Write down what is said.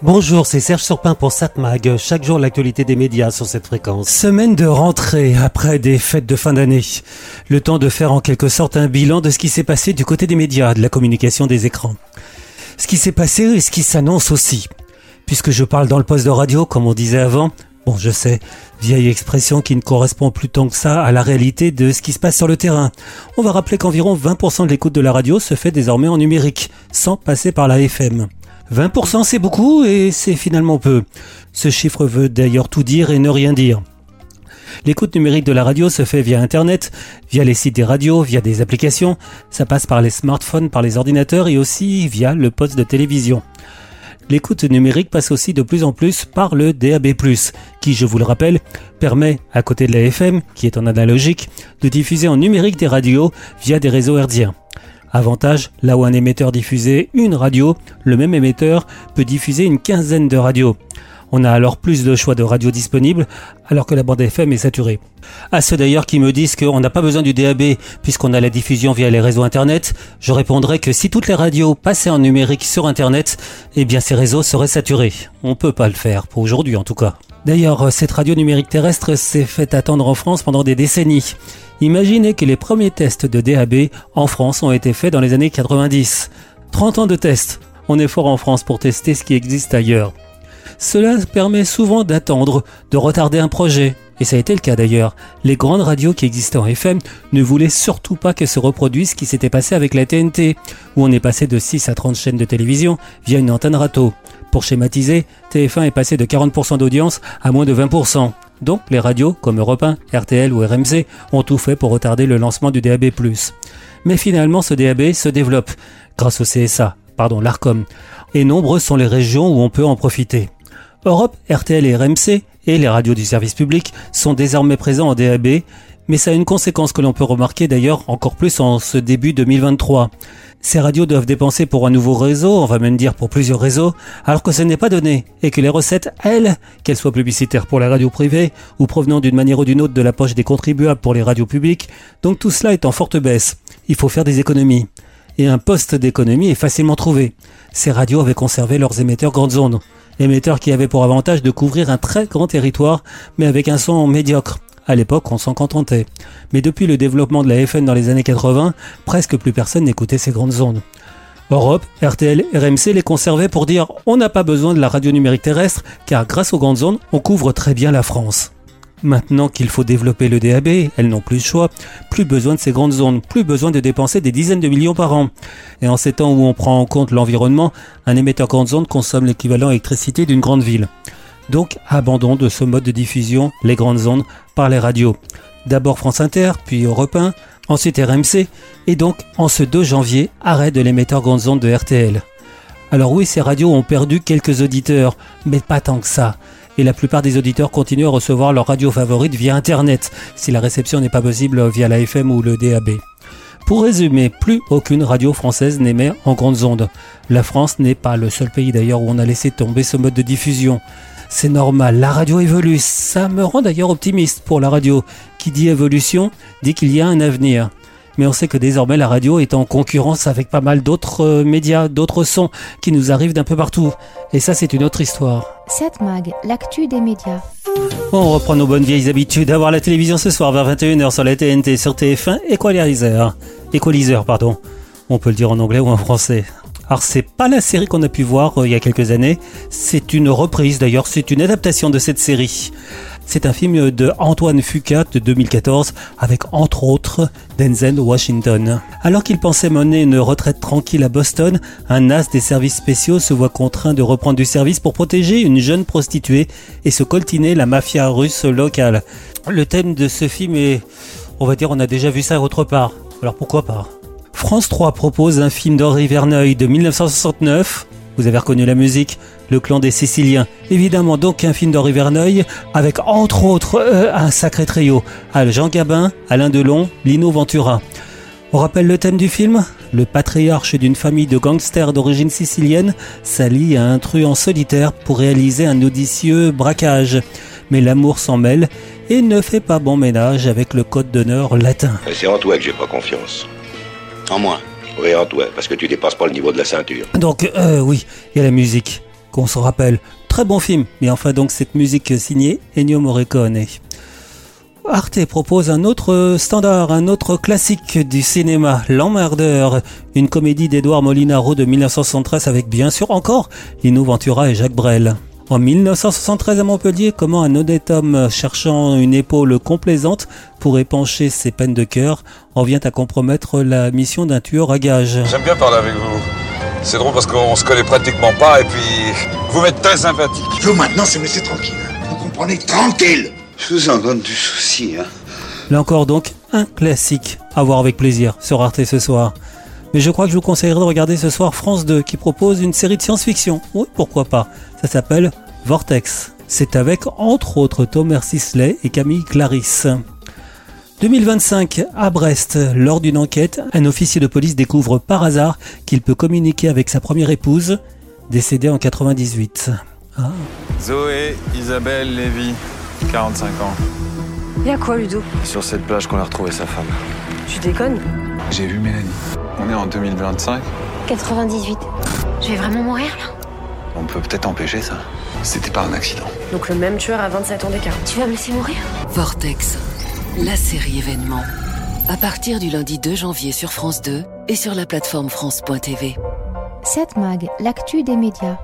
Bonjour, c'est Serge Surpin pour Satmag. Chaque jour, l'actualité des médias sur cette fréquence. Semaine de rentrée après des fêtes de fin d'année. Le temps de faire en quelque sorte un bilan de ce qui s'est passé du côté des médias, de la communication des écrans. Ce qui s'est passé et ce qui s'annonce aussi. Puisque je parle dans le poste de radio, comme on disait avant, Bon, je sais, vieille expression qui ne correspond plus tant que ça à la réalité de ce qui se passe sur le terrain. On va rappeler qu'environ 20% de l'écoute de la radio se fait désormais en numérique, sans passer par la FM. 20% c'est beaucoup et c'est finalement peu. Ce chiffre veut d'ailleurs tout dire et ne rien dire. L'écoute numérique de la radio se fait via Internet, via les sites des radios, via des applications, ça passe par les smartphones, par les ordinateurs et aussi via le poste de télévision l'écoute numérique passe aussi de plus en plus par le DAB+, qui, je vous le rappelle, permet, à côté de la FM, qui est en analogique, de diffuser en numérique des radios via des réseaux hertziens. Avantage, là où un émetteur diffusait une radio, le même émetteur peut diffuser une quinzaine de radios. On a alors plus de choix de radios disponibles, alors que la bande FM est saturée. À ceux d'ailleurs qui me disent qu'on n'a pas besoin du DAB puisqu'on a la diffusion via les réseaux Internet, je répondrai que si toutes les radios passaient en numérique sur Internet, eh bien ces réseaux seraient saturés. On peut pas le faire, pour aujourd'hui en tout cas. D'ailleurs, cette radio numérique terrestre s'est fait attendre en France pendant des décennies. Imaginez que les premiers tests de DAB en France ont été faits dans les années 90. 30 ans de tests. On est fort en France pour tester ce qui existe ailleurs. Cela permet souvent d'attendre, de retarder un projet. Et ça a été le cas d'ailleurs. Les grandes radios qui existaient en FM ne voulaient surtout pas que se reproduise ce qui s'était passé avec la TNT, où on est passé de 6 à 30 chaînes de télévision via une antenne râteau. Pour schématiser, TF1 est passé de 40% d'audience à moins de 20%. Donc les radios comme Europe 1, RTL ou RMC ont tout fait pour retarder le lancement du DAB+. Mais finalement ce DAB se développe grâce au CSA, pardon, l'ARCOM, et nombreuses sont les régions où on peut en profiter. Europe, RTL et RMC et les radios du service public sont désormais présents en DAB, mais ça a une conséquence que l'on peut remarquer d'ailleurs encore plus en ce début 2023. Ces radios doivent dépenser pour un nouveau réseau, on va même dire pour plusieurs réseaux, alors que ce n'est pas donné, et que les recettes, elles, qu'elles soient publicitaires pour la radio privée ou provenant d'une manière ou d'une autre de la poche des contribuables pour les radios publiques, donc tout cela est en forte baisse. Il faut faire des économies. Et un poste d'économie est facilement trouvé. Ces radios avaient conservé leurs émetteurs grandes ondes émetteur qui avait pour avantage de couvrir un très grand territoire, mais avec un son médiocre. À l'époque, on s'en contentait. Mais depuis le développement de la FN dans les années 80, presque plus personne n'écoutait ces grandes ondes. Europe, RTL, RMC les conservaient pour dire on n'a pas besoin de la radio numérique terrestre car grâce aux grandes ondes, on couvre très bien la France. Maintenant qu'il faut développer le DAB, elles n'ont plus le choix, plus besoin de ces grandes zones, plus besoin de dépenser des dizaines de millions par an. Et en ces temps où on prend en compte l'environnement, un émetteur grande zone consomme l'équivalent d'électricité d'une grande ville. Donc, abandon de ce mode de diffusion, les grandes ondes, par les radios. D'abord France Inter, puis Europe 1, ensuite RMC, et donc, en ce 2 janvier, arrêt de l'émetteur grande zone de RTL. Alors oui, ces radios ont perdu quelques auditeurs, mais pas tant que ça et la plupart des auditeurs continuent à recevoir leur radio favorite via Internet, si la réception n'est pas possible via la FM ou le DAB. Pour résumer, plus aucune radio française n'émet en grandes ondes. La France n'est pas le seul pays d'ailleurs où on a laissé tomber ce mode de diffusion. C'est normal, la radio évolue, ça me rend d'ailleurs optimiste pour la radio. Qui dit évolution dit qu'il y a un avenir mais on sait que désormais la radio est en concurrence avec pas mal d'autres euh, médias, d'autres sons qui nous arrivent d'un peu partout. Et ça, c'est une autre histoire. Cette mag, l'actu des médias. On reprend nos bonnes vieilles habitudes d'avoir la télévision ce soir vers 21h sur la TNT, sur TF1, Equalizer. Equalizer, pardon. On peut le dire en anglais ou en français. Alors c'est pas la série qu'on a pu voir euh, il y a quelques années, c'est une reprise d'ailleurs, c'est une adaptation de cette série. C'est un film de Antoine Fuqua de 2014 avec entre autres Denzel Washington. Alors qu'il pensait mener une retraite tranquille à Boston, un as des services spéciaux se voit contraint de reprendre du service pour protéger une jeune prostituée et se coltiner la mafia russe locale. Le thème de ce film est, on va dire, on a déjà vu ça autre part. Alors pourquoi pas? France 3 propose un film d'Henri Verneuil de 1969 vous avez reconnu la musique Le clan des Siciliens. Évidemment, donc un film d'Henri Verneuil avec entre autres euh, un sacré trio. Jean Gabin, Alain Delon, Lino Ventura. On rappelle le thème du film? Le patriarche d'une famille de gangsters d'origine sicilienne s'allie à un truand solitaire pour réaliser un audacieux braquage. Mais l'amour s'en mêle et ne fait pas bon ménage avec le code d'honneur latin. C'est en toi que j'ai pas confiance. En moi. Oui, parce que tu dépasses pas le niveau de la ceinture. Donc, euh, oui, il y a la musique. qu'on se rappelle. Très bon film, mais enfin donc cette musique signée Ennio Morricone. Arte propose un autre standard, un autre classique du cinéma, L'Emmerdeur, une comédie d'Edouard Molinaro de 1973 avec bien sûr encore Lino Ventura et Jacques Brel. En 1973 à Montpellier, comment un honnête homme cherchant une épaule complaisante pour épancher ses peines de cœur en vient à compromettre la mission d'un tueur à gages. J'aime bien parler avec vous. C'est drôle parce qu'on se connaît pratiquement pas et puis vous m'êtes très sympathique. Vous maintenant, c'est laisser tranquille. Vous comprenez? Tranquille Je vous en donne du souci, hein. Là encore donc, un classique à voir avec plaisir sur Arte ce soir. Mais je crois que je vous conseillerais de regarder ce soir France 2 qui propose une série de science-fiction. Oui, pourquoi pas. Ça s'appelle Vortex. C'est avec entre autres Thomas Sisley et Camille Clarisse. 2025, à Brest, lors d'une enquête, un officier de police découvre par hasard qu'il peut communiquer avec sa première épouse, décédée en 98. Ah. Zoé Isabelle Lévy, 45 ans. Y'a quoi, Ludo? Sur cette plage qu'on a retrouvé sa femme. Tu déconnes? J'ai vu Mélanie. On est en 2025. 98. Je vais vraiment mourir là On peut peut-être empêcher ça. C'était pas un accident. Donc le même tueur à 27 ans d'écart. Tu vas me laisser mourir? Vortex, la série événement. À partir du lundi 2 janvier sur France 2 et sur la plateforme France.tv. 7 Mag, l'actu des médias.